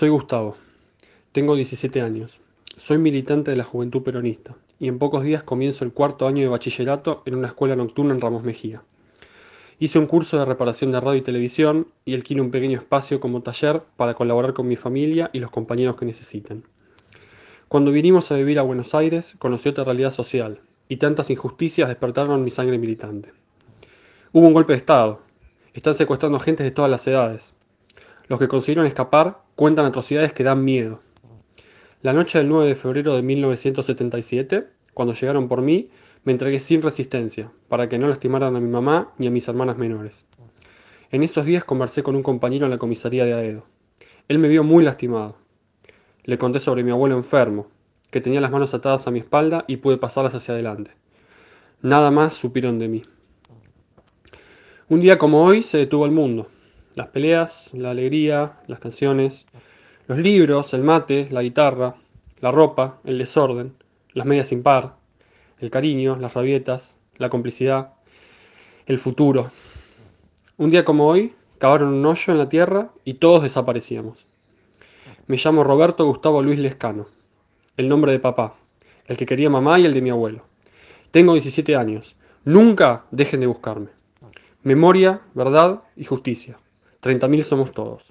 Soy Gustavo, tengo 17 años, soy militante de la Juventud Peronista y en pocos días comienzo el cuarto año de bachillerato en una escuela nocturna en Ramos Mejía. Hice un curso de reparación de radio y televisión y alquilo un pequeño espacio como taller para colaborar con mi familia y los compañeros que necesiten. Cuando vinimos a vivir a Buenos Aires, conocí otra realidad social y tantas injusticias despertaron mi sangre militante. Hubo un golpe de Estado. Están secuestrando gente de todas las edades. Los que consiguieron escapar cuentan atrocidades que dan miedo. La noche del 9 de febrero de 1977, cuando llegaron por mí, me entregué sin resistencia, para que no lastimaran a mi mamá ni a mis hermanas menores. En esos días conversé con un compañero en la comisaría de Aedo. Él me vio muy lastimado. Le conté sobre mi abuelo enfermo, que tenía las manos atadas a mi espalda y pude pasarlas hacia adelante. Nada más supieron de mí. Un día como hoy se detuvo el mundo. Las peleas, la alegría, las canciones, los libros, el mate, la guitarra, la ropa, el desorden, las medias sin par, el cariño, las rabietas, la complicidad, el futuro. Un día como hoy, cavaron un hoyo en la tierra y todos desaparecíamos. Me llamo Roberto Gustavo Luis Lescano, el nombre de papá, el que quería mamá y el de mi abuelo. Tengo 17 años. Nunca dejen de buscarme. Memoria, verdad y justicia. 30.000 somos todos.